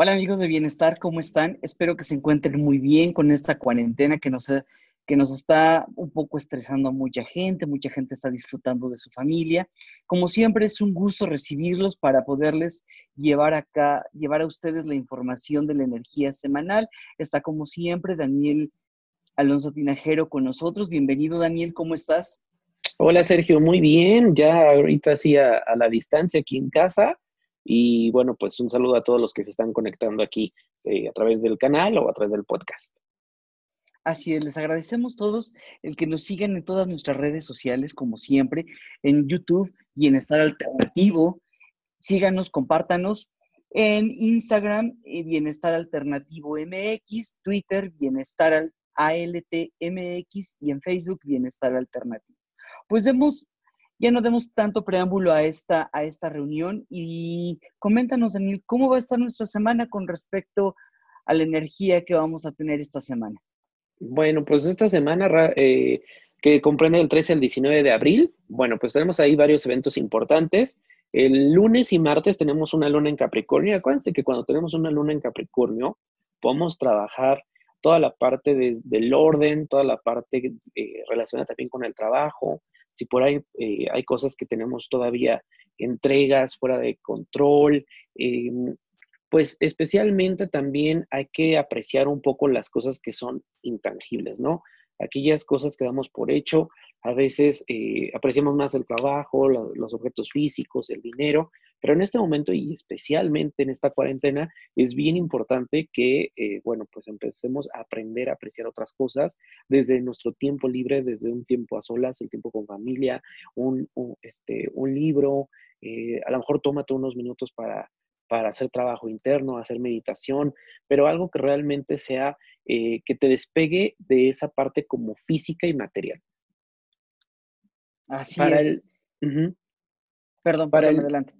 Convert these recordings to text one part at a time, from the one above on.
Hola amigos de Bienestar, ¿cómo están? Espero que se encuentren muy bien con esta cuarentena que nos, que nos está un poco estresando a mucha gente, mucha gente está disfrutando de su familia. Como siempre es un gusto recibirlos para poderles llevar acá, llevar a ustedes la información de la energía semanal. Está como siempre Daniel Alonso Tinajero con nosotros. Bienvenido Daniel, ¿cómo estás? Hola Sergio, muy bien, ya ahorita sí a la distancia aquí en casa y bueno, pues un saludo a todos los que se están conectando aquí eh, a través del canal o a través del podcast. Así es, les agradecemos todos el que nos sigan en todas nuestras redes sociales, como siempre, en YouTube, Bienestar Alternativo. Síganos, compártanos en Instagram, eh, Bienestar Alternativo MX, Twitter, Bienestar ALTMX y en Facebook, Bienestar Alternativo. Pues demos ya no demos tanto preámbulo a esta, a esta reunión y coméntanos, Daniel, ¿cómo va a estar nuestra semana con respecto a la energía que vamos a tener esta semana? Bueno, pues esta semana eh, que comprende el 13 al 19 de abril, bueno, pues tenemos ahí varios eventos importantes. El lunes y martes tenemos una luna en Capricornio. Acuérdense que cuando tenemos una luna en Capricornio, podemos trabajar toda la parte del orden, toda la parte eh, relacionada también con el trabajo, si por ahí eh, hay cosas que tenemos todavía entregas fuera de control, em, pues especialmente también hay que apreciar un poco las cosas que son intangibles, ¿no? Aquellas cosas que damos por hecho, a veces eh, apreciamos más el trabajo, los objetos físicos, el dinero, pero en este momento y especialmente en esta cuarentena es bien importante que, eh, bueno, pues empecemos a aprender a apreciar otras cosas desde nuestro tiempo libre, desde un tiempo a solas, el tiempo con familia, un, este, un libro, eh, a lo mejor tómate unos minutos para, para hacer trabajo interno, hacer meditación, pero algo que realmente sea, eh, que te despegue de esa parte como física y material. Así es. Perdón, para el, adelante.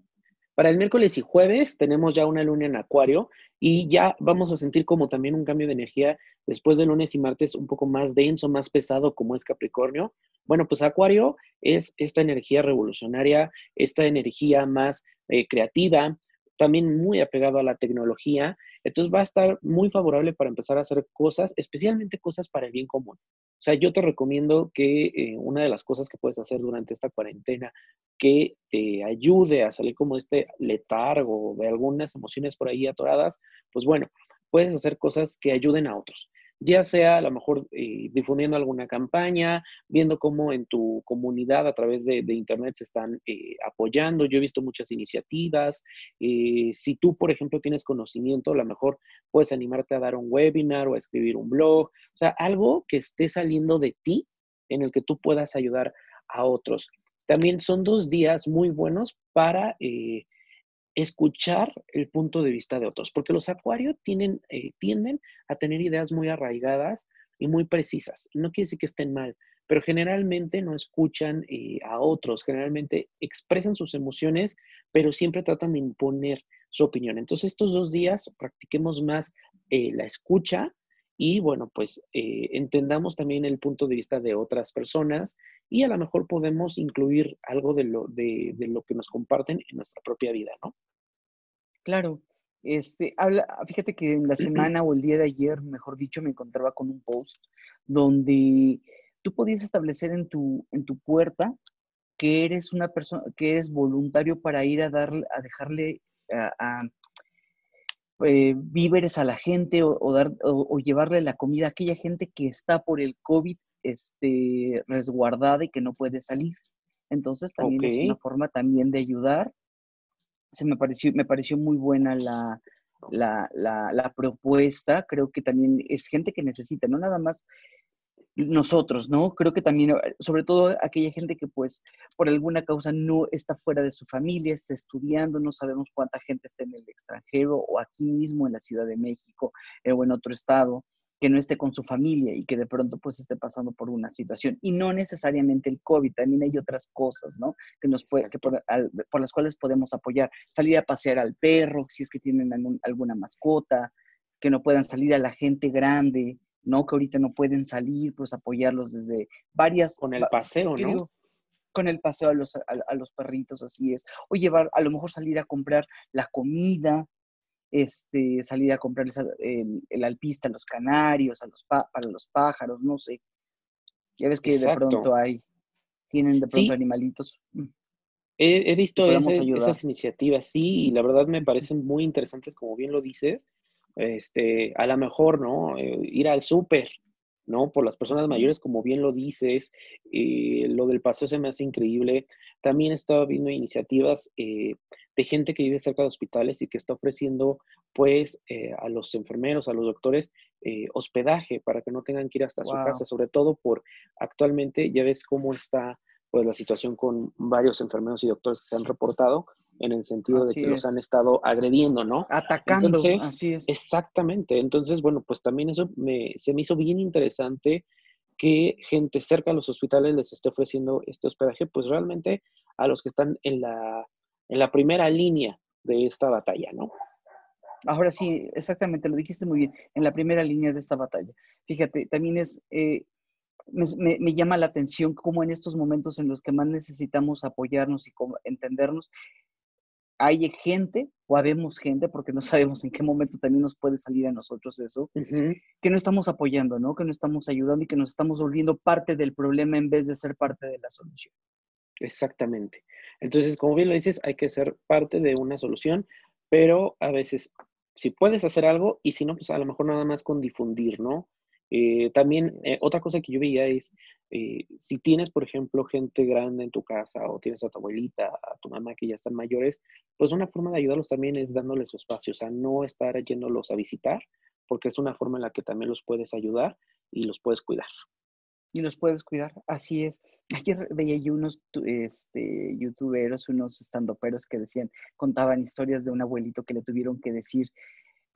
Para el miércoles y jueves tenemos ya una luna en acuario y ya vamos a sentir como también un cambio de energía después de lunes y martes un poco más denso, más pesado como es Capricornio. Bueno, pues acuario es esta energía revolucionaria, esta energía más eh, creativa, también muy apegado a la tecnología. Entonces va a estar muy favorable para empezar a hacer cosas, especialmente cosas para el bien común. O sea, yo te recomiendo que eh, una de las cosas que puedes hacer durante esta cuarentena que te ayude a salir como este letargo de algunas emociones por ahí atoradas, pues bueno, puedes hacer cosas que ayuden a otros ya sea a lo mejor eh, difundiendo alguna campaña, viendo cómo en tu comunidad a través de, Internet se están eh, apoyando. Yo he visto muchas iniciativas. Eh, si tú, por ejemplo, tienes conocimiento, a lo mejor puedes animarte a dar un webinar o a escribir un blog, o sea, algo que esté saliendo de ti en el que tú puedas ayudar a otros. También son dos días muy buenos para escuchar el punto de vista de otros, porque los acuarios tienen, eh, tienden a tener ideas muy arraigadas y muy precisas. No quiere decir que estén mal, pero generalmente no escuchan eh, a otros, generalmente expresan sus emociones, pero siempre tratan de imponer su opinión. Entonces estos dos días practiquemos más eh, la escucha y bueno, pues entendamos también el punto de vista de otras personas y a lo mejor podemos incluir algo de lo, de, de lo que nos comparten en nuestra propia vida, ¿no? Claro, este, habla, fíjate que en la semana o el día de ayer, mejor dicho, me encontraba con un post donde tú podías establecer en tu, en tu puerta que eres una persona, que eres voluntario para ir a darle, a dejarle a, eh, víveres a la gente o, dar, o, llevarle la comida a aquella gente que está por el COVID este, resguardada y que no puede salir. Entonces también es una forma también de ayudar se me pareció, me pareció muy buena la, la, propuesta. Creo que también es gente que necesita, no nada más nosotros, ¿no? Creo que también, eh, sobre todo aquella gente que pues por alguna causa no está fuera de su familia, está estudiando, no sabemos cuánta gente está en el extranjero o aquí mismo en la Ciudad de México eh, o en otro estado que no esté con su familia y que de pronto pues esté pasando por una situación. Y no necesariamente el COVID, también hay otras cosas, ¿no? Que nos puede, que por, las cuales podemos apoyar. Salir a pasear al perro, si es que tienen alguna mascota, que no puedan salir a la gente grande, ¿no? Que ahorita no pueden salir, pues apoyarlos desde varias... Con el paseo, ¿no? con el paseo a los, a los perritos, así es. O llevar, a lo mejor salir a comprar la comida, este, salir a comprar el, el, alpista a los canarios, a los para los pájaros, no sé. Ya ves que de pronto hay, tienen de pronto animalitos. Mm. He, visto esas iniciativas, sí, y la verdad me parecen muy interesantes, como bien lo dices. Este, a lo mejor, ¿no? Eh, ir al súper, ¿no? Por las personas mayores, como bien lo dices, eh, lo del paseo se me hace increíble. También he estado viendo iniciativas eh, de gente que vive cerca de hospitales y que está ofreciendo, pues, eh, a los enfermeros, a los doctores, hospedaje para que no tengan que ir hasta su casa, sobre todo por actualmente, ya ves cómo está, pues, la situación con varios enfermeros y doctores que se han reportado en el sentido de que los han estado agrediendo, ¿no? Atacando, así es. Exactamente. Entonces, bueno, pues también eso me, se me hizo bien interesante que gente cerca de los hospitales les esté ofreciendo este hospedaje, pues realmente a los que están en la, en la primera línea de esta batalla, ¿no? Ahora sí, exactamente, lo dijiste muy bien, en la primera línea de esta batalla. Fíjate, también es, eh, me, me, llama la atención cómo en estos momentos en los que más necesitamos apoyarnos y entendernos, hay gente, o habemos gente, porque no sabemos en qué momento también nos puede salir a nosotros eso, que no estamos apoyando, ¿no? Que no estamos ayudando y que nos estamos volviendo parte del problema en vez de ser parte de la solución. Exactamente. Entonces, como bien lo dices, hay que ser parte de una solución, pero a veces, si puedes hacer algo y si no, pues a lo mejor nada más con difundir, ¿no? Eh, también eh, otra cosa que yo veía es, eh, si tienes, por ejemplo, gente grande en tu casa o tienes a tu abuelita, a tu mamá que ya están mayores, pues una forma de ayudarlos también es dándoles su espacio, o sea, no estar yéndolos a visitar, porque es una forma en la que también los puedes ayudar y los puedes cuidar. Y los puedes cuidar, así es. Ayer veía yo unos este, youtuberos, unos estandoperos que decían, contaban historias de un abuelito que le tuvieron que decir,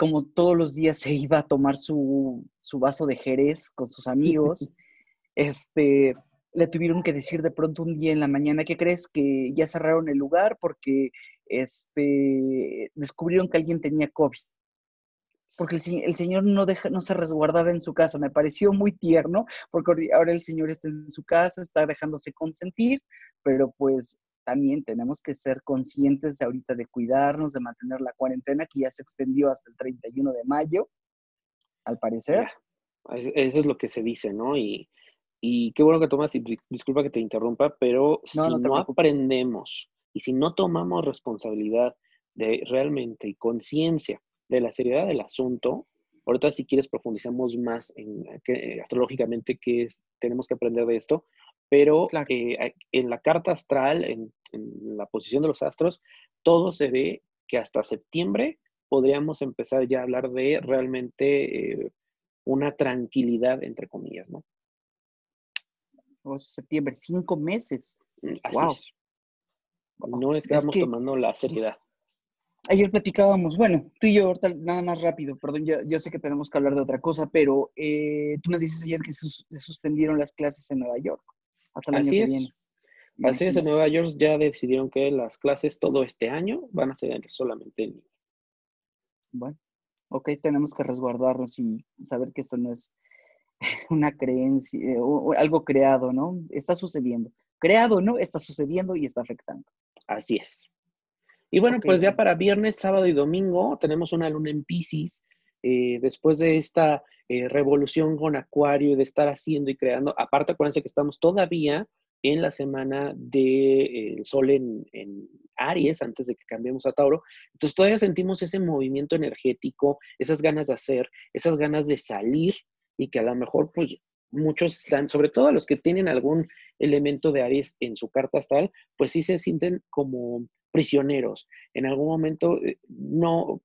como todos los días se iba a tomar su, su vaso de jerez con sus amigos, este, le tuvieron que decir de pronto un día en la mañana, ¿qué crees? Que ya cerraron el lugar porque este, descubrieron que alguien tenía COVID. Porque el, señor no, deja, no se resguardaba en su casa. Me pareció muy tierno, porque ahora el señor está en su casa, está dejándose consentir, pero pues también tenemos que ser conscientes ahorita de cuidarnos, de mantener la cuarentena que ya se extendió hasta el 31 de mayo, al parecer. Eso es lo que se dice, ¿no? Y, y qué bueno que tomas, y disculpa que te interrumpa, pero si no, aprendemos y si no tomamos responsabilidad de realmente y conciencia de la seriedad del asunto, ahorita si quieres profundizamos más en que, astrológicamente qué es, tenemos que aprender de esto, pero eh, en la carta astral, en, la posición de los astros, todo se ve que hasta septiembre podríamos empezar ya a hablar de realmente eh, una tranquilidad, entre comillas, ¿no? O septiembre, cinco meses. Mm, así No es que estamos tomando la seriedad. Ayer platicábamos, bueno, tú y yo, ahorita nada más rápido, perdón, yo, sé que tenemos que hablar de otra cosa, pero eh, tú me dices ayer que se suspendieron las clases en Nueva York hasta el Así año es. que viene. Así es, en Nueva York ya decidieron que las clases todo este año van a ser solamente en línea. Bueno, ok, tenemos que resguardarnos y saber que esto no es una creencia eh, o, algo creado, ¿no? Está sucediendo. Creado, ¿no? Está sucediendo y está afectando. Así es. Y bueno, pues ya para viernes, sábado y domingo tenemos una luna en Pisces. Eh, después de esta eh, revolución con Acuario, de estar haciendo y creando, aparte acuérdense que estamos todavía en la semana del de, Sol en, Aries, antes de que cambiemos a Tauro. Entonces todavía sentimos ese movimiento energético, esas ganas de hacer, esas ganas de salir y que a lo mejor pues muchos están, sobre todo los que tienen algún elemento de Aries en su carta astral, pues sí se sienten como prisioneros. En algún momento eh, no,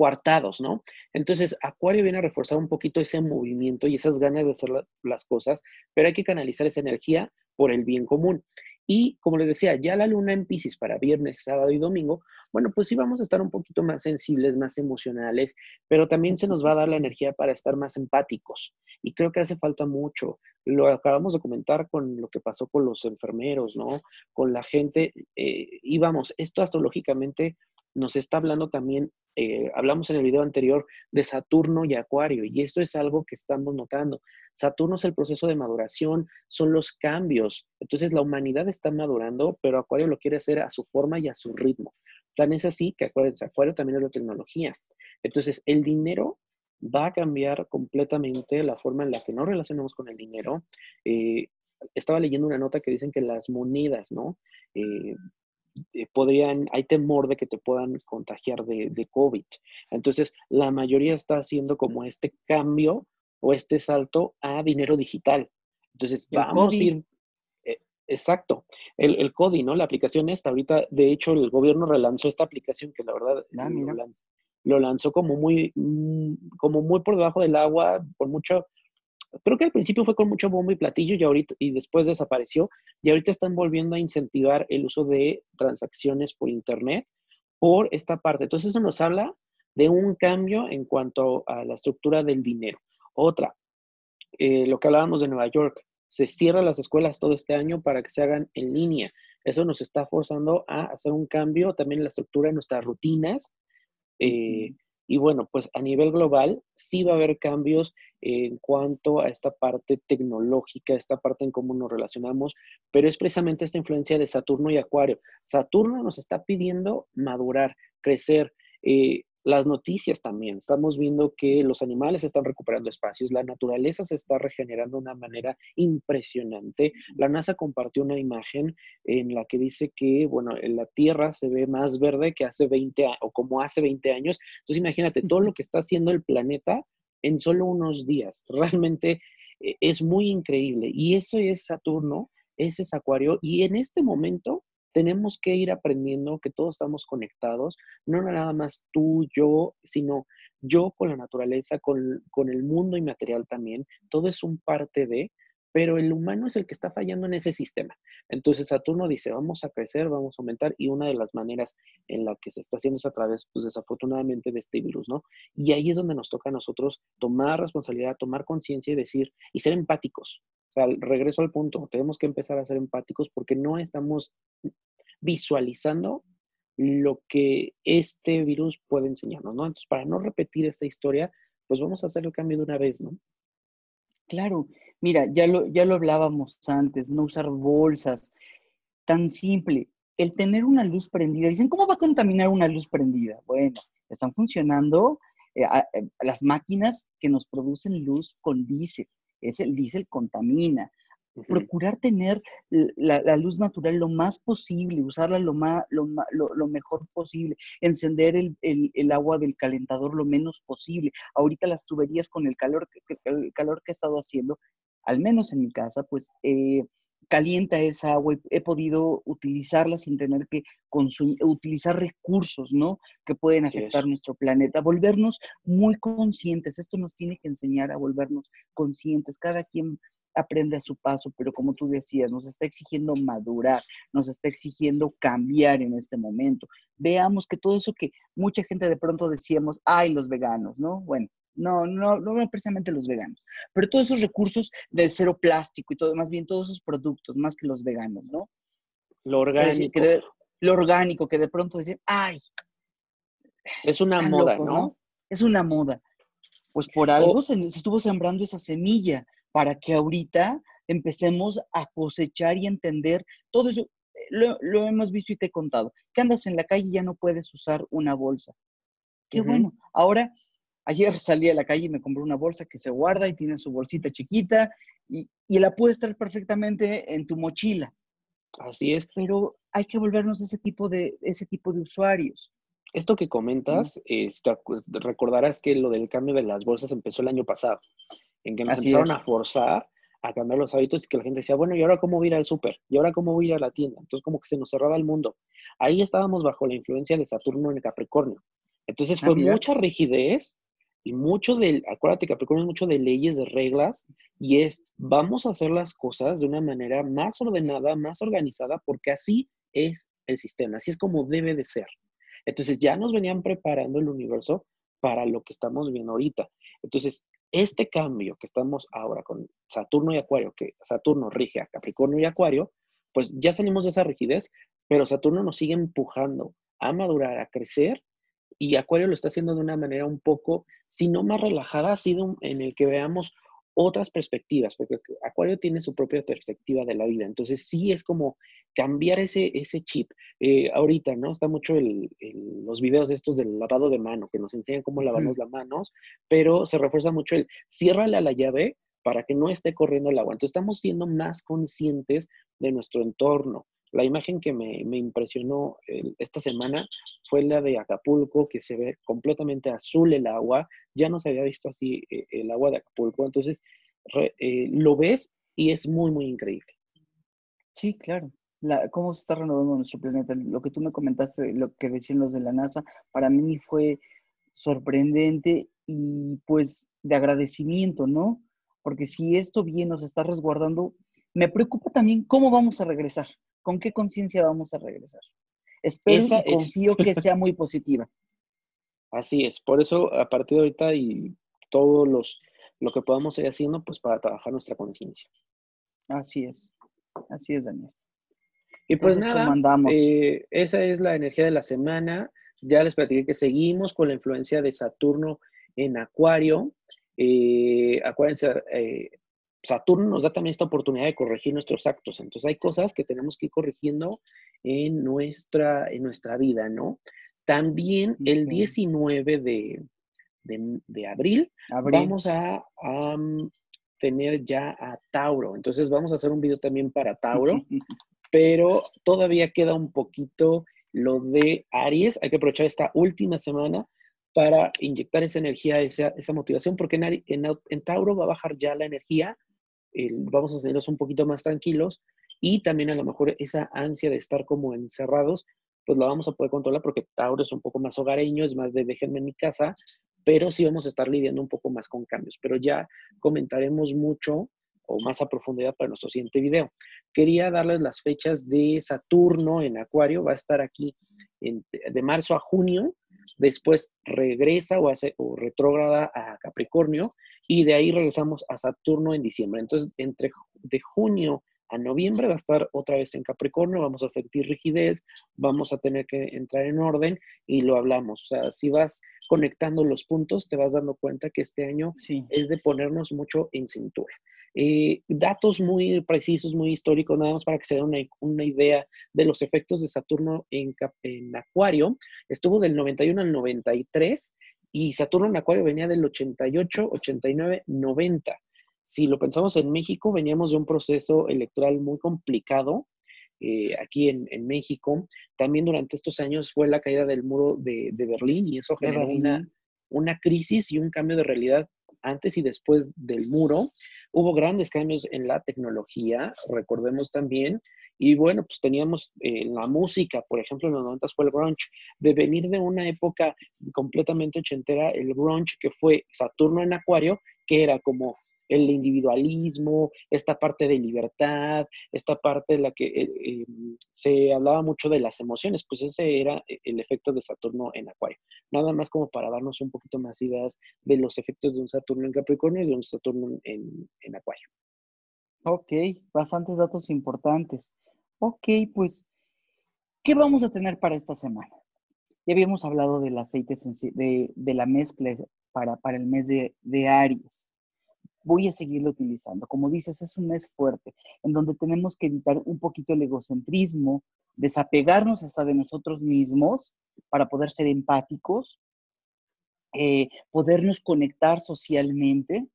coartados, ¿no? Entonces, Acuario viene a reforzar un poquito ese movimiento y esas ganas de hacer las cosas, pero hay que canalizar esa energía por el bien común. Y como les decía, ya la luna en Pisces para viernes, sábado y domingo, bueno, pues sí vamos a estar un poquito más sensibles, más emocionales, pero también se nos va a dar la energía para estar más empáticos. Y creo que hace falta mucho. Lo acabamos de comentar con lo que pasó con los enfermeros, ¿no? Con la gente. Eh, y vamos, esto astrológicamente nos está hablando también, eh, hablamos en el video anterior de Saturno y Acuario, y esto es algo que estamos notando. Saturno es el proceso de maduración, son los cambios. Entonces la humanidad está madurando, pero Acuario lo quiere hacer a su forma y a su ritmo. Tan es así que acuérdense, Acuario también es la tecnología. Entonces el dinero va a cambiar completamente la forma en la que nos relacionamos con el dinero. Eh, estaba leyendo una nota que dicen que las monedas, ¿no? Eh, eh, podrían, hay temor de que te puedan contagiar de, de, COVID. Entonces, la mayoría está haciendo como este cambio o este salto a dinero digital. Entonces, vamos a ir, exacto, el, el CODI, ¿no? La aplicación esta, ahorita, de hecho, el gobierno relanzó esta aplicación que la verdad ah, lo lanzó como muy, mm, como muy por debajo del agua, por mucho, creo que al principio fue con mucho bombo y platillo y ahorita, y después desapareció, y ahorita están volviendo a incentivar el uso de transacciones por internet por esta parte. Entonces eso nos habla de un cambio en cuanto a la estructura del dinero. Otra, eh, lo que hablábamos de Nueva York, se cierran las escuelas todo este año para que se hagan en línea. Eso nos está forzando a hacer un cambio también en la estructura de nuestras rutinas eh, y bueno, pues a nivel global sí va a haber cambios en cuanto a esta parte tecnológica, esta parte en cómo nos relacionamos, pero es precisamente esta influencia de Saturno y Acuario. Saturno nos está pidiendo madurar, crecer. Eh, las noticias también. Estamos viendo que los animales están recuperando espacios, la naturaleza se está regenerando de una manera impresionante. La NASA compartió una imagen en la que dice que, bueno, la Tierra se ve más verde que hace 20 o como hace 20 años. Entonces, imagínate todo lo que está haciendo el planeta en solo unos días. Realmente eh, es muy increíble. Y eso es Saturno, ese es Acuario. Y en este momento tenemos que ir aprendiendo que todos estamos conectados, no nada más tú, yo, sino yo con la naturaleza, con, el mundo inmaterial también, todo es un parte de, pero el humano es el que está fallando en ese sistema. Entonces Saturno dice, vamos a crecer, vamos a aumentar, y una de las maneras en la que se está haciendo es a través, pues desafortunadamente, de este virus, ¿no? Y ahí es donde nos toca a nosotros tomar responsabilidad, tomar conciencia y decir, y ser empáticos. O sea, regreso al punto, tenemos que empezar a ser empáticos porque no estamos visualizando lo que este virus puede enseñarnos, ¿no? Entonces, para no repetir esta historia, pues vamos a hacer el cambio de una vez, ¿no? Claro, mira, ya lo, ya lo hablábamos antes, no usar bolsas, tan simple. El tener una luz prendida, dicen, ¿cómo va a contaminar una luz prendida? Bueno, están funcionando eh, eh, las máquinas que nos producen luz con diésel es el diésel contamina. Procurar tener la, luz natural lo más posible, usarla lo, más, lo, lo, mejor posible, encender el, el, agua del calentador lo menos posible. Ahorita las tuberías con el calor, el calor que he estado haciendo, al menos en mi casa, pues eh, calienta esa agua y he podido utilizarla sin tener que consumir, utilizar recursos, ¿no? Que pueden afectar nuestro planeta. Volvernos muy conscientes. Esto nos tiene que enseñar a volvernos conscientes. Cada quien aprende a su paso, pero como tú decías, nos está exigiendo madurar, nos está exigiendo cambiar en este momento. Veamos que todo eso que mucha gente de pronto decíamos, ay, los veganos, ¿no? Bueno, no, no, no precisamente los veganos, pero todos esos recursos del cero plástico y todo, más bien todos esos productos, más que los veganos, ¿no? Lo orgánico. lo orgánico, que de pronto decían, ay. Es una moda, ¿no? Es una moda. Pues por algo se, estuvo sembrando esa semilla para que ahorita empecemos a cosechar y entender todo eso. Lo, lo, hemos visto y te he contado. Que andas en la calle y ya no puedes usar una bolsa. Qué bueno. Ahora Ayer salí a la calle y me compré una bolsa que se guarda y tiene su bolsita chiquita y, la puedes estar perfectamente en tu mochila. Así es. Pero hay que volvernos ese tipo de, ese tipo de usuarios. Esto que comentas, recordarás que lo del cambio de las bolsas empezó el año pasado, en que nos empezaron a forzar a cambiar los hábitos y que la gente decía, bueno, ¿y ahora cómo voy a ir al súper? ¿Y ahora cómo voy a ir a la tienda? Entonces como que se nos cerraba el mundo. Ahí estábamos bajo la influencia de Saturno en el Capricornio. Entonces ah, fue mucha rigidez y mucho de, acuérdate Capricornio es mucho de leyes, de reglas, y es, vamos a hacer las cosas de una manera más ordenada, más organizada, porque así es el sistema, así es como debe de ser. Entonces ya nos venían preparando el universo para lo que estamos viendo ahorita. Entonces, este cambio que estamos ahora con Saturno y Acuario, que Saturno rige a Capricornio y Acuario, pues ya salimos de esa rigidez, pero Saturno nos sigue empujando a madurar, a crecer, y Acuario lo está haciendo de una manera un poco, si no más relajada, ha sido en el que veamos otras perspectivas, porque Acuario tiene su propia perspectiva de la vida. Entonces, sí es como cambiar ese, ese chip. Eh, ahorita, ¿no? Está mucho el, los videos estos del lavado de mano, que nos enseñan cómo lavarnos las manos, pero se refuerza mucho el ciérrale a la llave para que no esté corriendo el agua. Entonces, estamos siendo más conscientes de nuestro entorno. La imagen que me, impresionó esta semana fue la de Acapulco, que se ve completamente azul el agua. Ya no se había visto así eh, el agua de Acapulco. Entonces, eh, lo ves y es muy, muy increíble. Sí, claro. cómo se está renovando nuestro planeta. Lo que tú me comentaste, lo que decían los de la NASA, para mí fue sorprendente y pues de agradecimiento, ¿no? Porque si esto bien nos está resguardando, me preocupa también cómo vamos a regresar. ¿Con qué conciencia vamos a regresar? Espero y confío que sea muy positiva. Así es, por eso a partir de ahorita y todos los lo que podamos ir haciendo, pues para trabajar nuestra conciencia. Así es, así es, Daniel. Y pues nada, eh, esa es la energía de la semana. Ya les platiqué que seguimos con la influencia de Saturno en Acuario. Eh, acuérdense, eh, Saturno nos da también esta oportunidad de corregir nuestros actos. Entonces hay cosas que tenemos que ir corrigiendo en nuestra, en nuestra vida, ¿no? También el 19 de, abril, vamos a, mm, tener ya a Tauro. Entonces vamos a hacer un video también para Tauro, pero todavía queda un poquito lo de Aries. Hay que aprovechar esta última semana para inyectar esa energía, esa, esa motivación, porque en, en, Tauro va a bajar ya la energía vamos a tenerlos un poquito más tranquilos y también a lo mejor esa ansia de estar como encerrados, pues la vamos a poder controlar porque Tauro es un poco más hogareño, es más de déjenme en mi casa, pero sí vamos a estar lidiando un poco más con cambios. Pero ya comentaremos mucho o más a profundidad para nuestro siguiente video. Quería darles las fechas de Saturno en Acuario, va a estar aquí de marzo a junio, después regresa o, hace, o retrógrada a Capricornio y de ahí regresamos a Saturno en diciembre. Entonces, entre de junio a noviembre va a estar otra vez en Capricornio, vamos a sentir rigidez, vamos a tener que entrar en orden y lo hablamos. O sea, si vas conectando los puntos, te vas dando cuenta que este año es de ponernos mucho en cintura. Eh, datos muy precisos, muy históricos, nada más para que se den una, idea de los efectos de Saturno en, en, Acuario. Estuvo del 91 al 93 y Saturno en Acuario venía del 88, 89, 90. Si lo pensamos en México, veníamos de un proceso electoral muy complicado. Eh, aquí en, México. También durante estos años fue la caída del muro de, Berlín y eso generó una, una crisis y un cambio de realidad antes y después del muro. Hubo grandes cambios en la tecnología, recordemos también, y bueno, pues teníamos eh, la música, por ejemplo, en los 90 fue el grunge, de venir de una época completamente ochentera, el grunge que fue Saturno en Acuario, que era como el individualismo, esta parte de libertad, esta parte en la que eh, eh, se hablaba mucho de las emociones, pues ese era e, el efecto de Saturno en Acuario. Nada más como para darnos un poquito más ideas de los efectos de un Saturno en Capricornio y de un Saturno en, en Acuario. Ok, bastantes datos importantes. Ok, pues, ¿qué vamos a tener para esta semana? Ya habíamos hablado del aceite de, de la mezcla para, para el mes de, de Aries voy a seguirlo utilizando. Como dices, es un mes fuerte, en donde tenemos que evitar un poquito el egocentrismo, desapegarnos hasta de nosotros mismos para poder ser empáticos, eh, podernos conectar socialmente,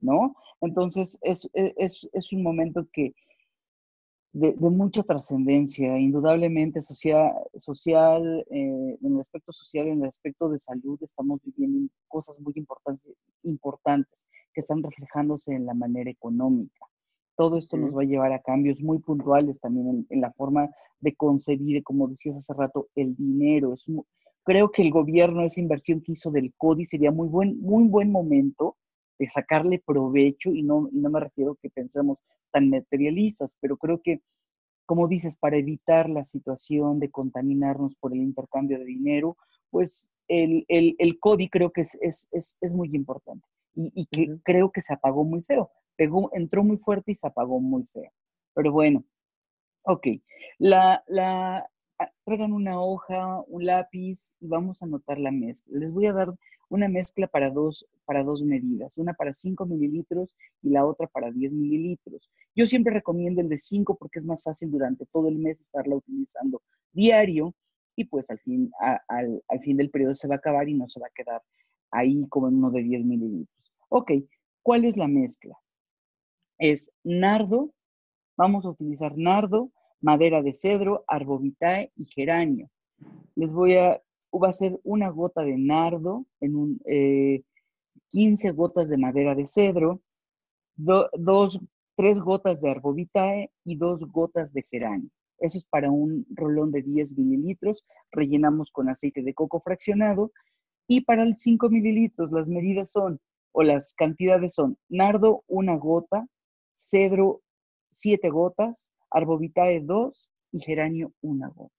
¿no? Entonces, es, es un momento que de, mucha trascendencia, indudablemente social, social eh, en el aspecto social, en el aspecto de salud, estamos viviendo cosas muy importantes, importantes que están reflejándose en la manera económica. Todo esto nos va a llevar a cambios muy puntuales también en, la forma de concebir, como decías hace rato, el dinero. Es creo que el gobierno, esa inversión que hizo del CODI, sería muy buen, muy buen momento de sacarle provecho y no, y no me refiero que pensemos tan materialistas, pero creo que, como dices, para evitar la situación de contaminarnos por el intercambio de dinero, pues el, el, el CODI creo que es, es, es, es muy importante y, y que creo que se apagó muy feo. Pegó, entró muy fuerte y se apagó muy feo. Pero bueno, ok. La, la, ah, traigan una hoja, un lápiz y vamos a anotar la mezcla. Les voy a dar una mezcla para dos, para dos medidas, una para 5 mililitros y la otra para 10 mililitros. Yo siempre recomiendo el de 5 porque es más fácil durante todo el mes estarla utilizando diario y pues al fin, al, al fin del periodo se va a acabar y no se va a quedar ahí como en uno de 10 mililitros. Ok, ¿cuál es la mezcla? Es nardo, vamos a utilizar nardo, madera de cedro, arbovitae y geranio. Les voy a, va a ser una gota de nardo, en un, 15 eh, gotas de madera de cedro, dos, tres gotas de arbovitae y dos gotas de geranio. Eso es para un rolón de 10 mililitros. Rellenamos con aceite de coco fraccionado. Y para el 5 mililitros, las medidas son, o las cantidades son, nardo, una gota, cedro, siete gotas, arbovitae, dos y geranio, una gota.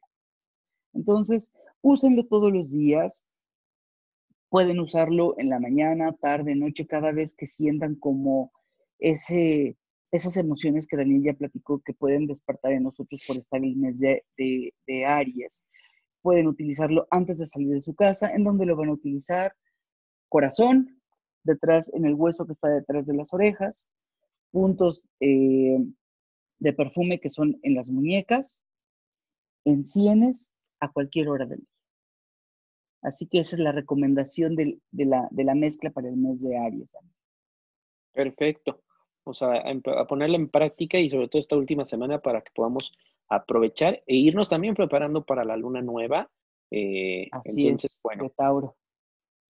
Entonces, úsenlo todos los días. Pueden usarlo en la mañana, tarde, noche, cada vez que sientan como ese, esas emociones que Daniel ya platicó que pueden despertar en nosotros por estar en el mes de, de, Aries. Pueden utilizarlo antes de salir de su casa, en donde lo van a utilizar corazón, detrás, en el hueso que está detrás de las orejas, puntos eh, de perfume que son en las muñecas, en sienes, a cualquier hora del día. Así que esa es la recomendación de, la, de la mezcla para el mes de Aries. Perfecto o sea, a, ponerla en práctica y sobre todo esta última semana para que podamos aprovechar e irnos también preparando para la luna nueva. Eh, Así es, bueno, Tauro.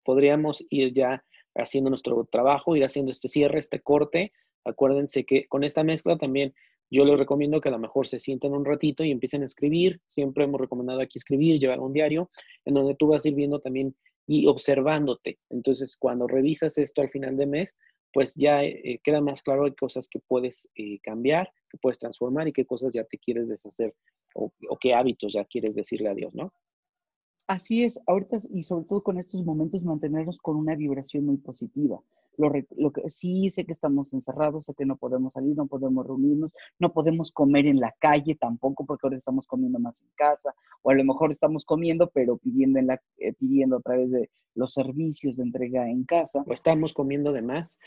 Podríamos ir ya haciendo nuestro trabajo, ir haciendo este cierre, este corte. Acuérdense que con esta mezcla también yo les recomiendo que a lo mejor se sienten un ratito y empiecen a escribir. Siempre hemos recomendado aquí escribir, llevar un diario, en donde tú vas a ir viendo también y observándote. Entonces, cuando revisas esto al final de mes, pues ya eh, queda más claro hay cosas que puedes eh, cambiar, que puedes transformar y qué cosas ya te quieres deshacer o, qué hábitos ya quieres decirle adiós, ¿no? Así es, ahorita y sobre todo con estos momentos mantenernos con una vibración muy positiva. Lo, lo, que sí sé que estamos encerrados, sé que no podemos salir, no podemos reunirnos, no podemos comer en la calle tampoco porque ahora estamos comiendo más en casa o a lo mejor estamos comiendo pero pidiendo en la eh, pidiendo a través de los servicios de entrega en casa. O estamos comiendo de más.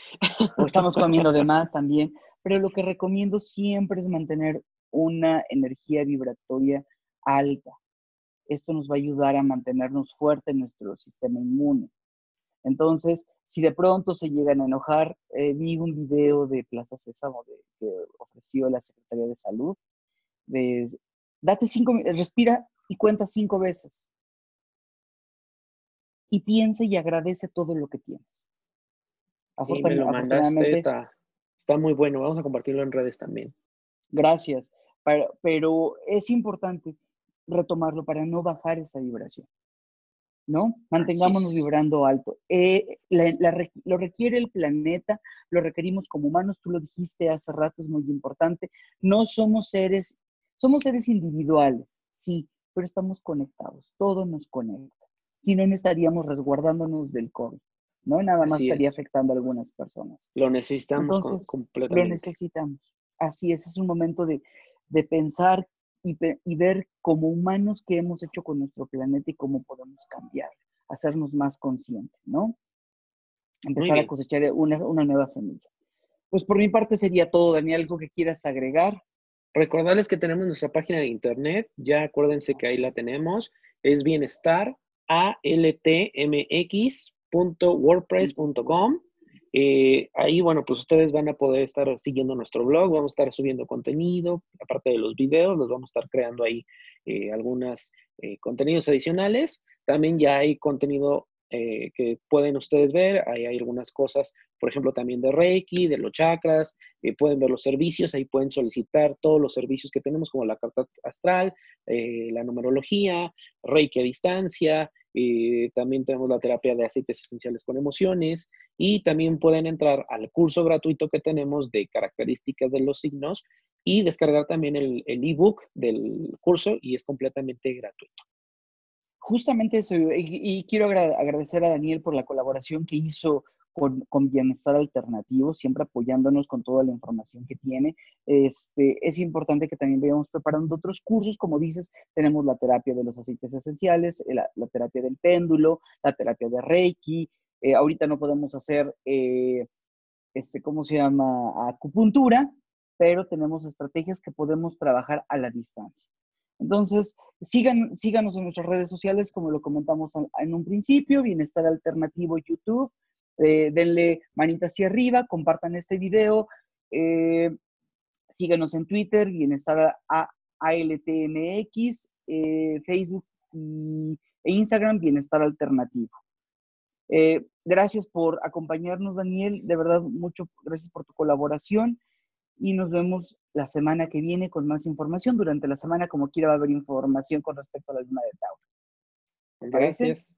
O estamos comiendo de más también, pero lo que recomiendo siempre es mantener una energía vibratoria alta. Esto nos va a ayudar a mantenernos fuerte en nuestro sistema inmune. Entonces, si de pronto se llegan a enojar, eh, vi un video de Plaza Sésamo que ofreció la Secretaría de Salud. De, date cinco, respira y cuenta cinco veces. Y piensa y agradece todo lo que tienes. Afortunadamente, está, está, muy bueno. Vamos a compartirlo en redes también. Gracias. pero es importante retomarlo para no bajar esa vibración. ¿No? Mantengámonos vibrando alto. Eh, lo requiere el planeta, lo requerimos como humanos, tú lo dijiste hace rato, es muy importante. No somos seres, somos seres individuales, sí, pero estamos conectados, todo nos conecta. Si no, no estaríamos resguardándonos del COVID, ¿no? Nada más estaría afectando a algunas personas. Lo necesitamos completamente. Lo necesitamos. Así es, es un momento de, de pensar y, ver como humanos qué hemos hecho con nuestro planeta y cómo podemos cambiar, hacernos más conscientes, ¿no? Empezar a cosechar una, una nueva semilla. Pues por mi parte sería todo, Daniel, algo que quieras agregar. Recordarles que tenemos nuestra página de internet, ya acuérdense que ahí la tenemos, es bienestar, altmx.wordpress.com eh, ahí, bueno, pues ustedes van a poder estar siguiendo nuestro blog, vamos a estar subiendo contenido, aparte de los videos, los vamos a estar creando ahí eh, algunos eh, contenidos adicionales. También ya hay contenido que pueden ustedes ver, ahí hay algunas cosas, por ejemplo, también de Reiki, de los chakras, pueden ver los servicios, ahí pueden solicitar todos los servicios que tenemos, como la carta astral, la numerología, Reiki a distancia, eh, también tenemos la terapia de aceites esenciales con emociones y también pueden entrar al curso gratuito que tenemos de características de los signos y descargar también el ebook del curso y es completamente gratuito. Justamente eso, y, quiero agradecer a Daniel por la colaboración que hizo con, bienestar alternativo, siempre apoyándonos con toda la información que tiene. Este, es importante que también vayamos preparando otros cursos, como dices, tenemos la terapia de los aceites esenciales, eh, la, terapia del péndulo, la terapia de Reiki. Eh, ahorita no podemos hacer, eh, este, ¿cómo se llama? Acupuntura, pero tenemos estrategias que podemos trabajar a la distancia. Entonces, sigan, síganos en nuestras redes sociales, como lo comentamos en un principio, Bienestar Alternativo YouTube. Eh, denle manita hacia arriba, compartan este video. Eh, síganos en Twitter, Bienestar ALTMX, eh, Facebook e Instagram, Bienestar Alternativo. gracias por acompañarnos, Daniel. De verdad, mucho gracias por tu colaboración y nos vemos la semana que viene con más información. Durante la semana, como quiera, va a haber información con respecto a la luna de Tauro. Gracias.